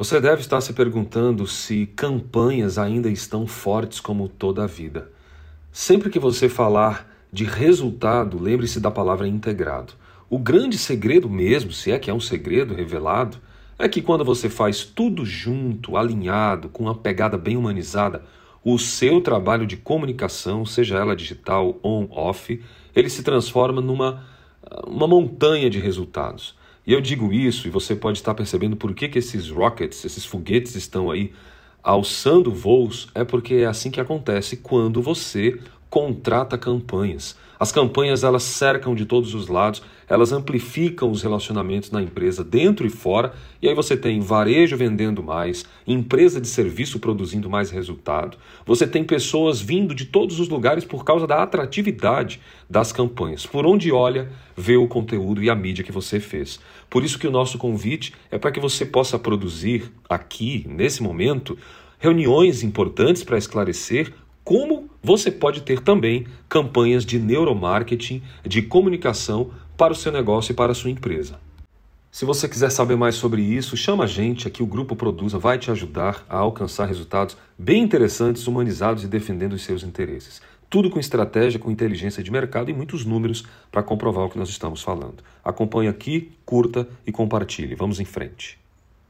Você deve estar se perguntando se campanhas ainda estão fortes como toda a vida. Sempre que você falar de resultado, lembre-se da palavra integrado. O grande segredo mesmo, se é que é um segredo revelado, é que quando você faz tudo junto, alinhado, com uma pegada bem humanizada, o seu trabalho de comunicação, seja ela digital on off, ele se transforma numa uma montanha de resultados. E eu digo isso, e você pode estar percebendo por que, que esses rockets, esses foguetes estão aí alçando voos, é porque é assim que acontece quando você contrata campanhas. As campanhas elas cercam de todos os lados, elas amplificam os relacionamentos na empresa dentro e fora, e aí você tem varejo vendendo mais, empresa de serviço produzindo mais resultado. Você tem pessoas vindo de todos os lugares por causa da atratividade das campanhas. Por onde olha, vê o conteúdo e a mídia que você fez. Por isso que o nosso convite é para que você possa produzir aqui, nesse momento, reuniões importantes para esclarecer como você pode ter também campanhas de neuromarketing, de comunicação para o seu negócio e para a sua empresa. Se você quiser saber mais sobre isso, chama a gente aqui, o Grupo Produza vai te ajudar a alcançar resultados bem interessantes, humanizados e defendendo os seus interesses. Tudo com estratégia, com inteligência de mercado e muitos números para comprovar o que nós estamos falando. Acompanhe aqui, curta e compartilhe. Vamos em frente.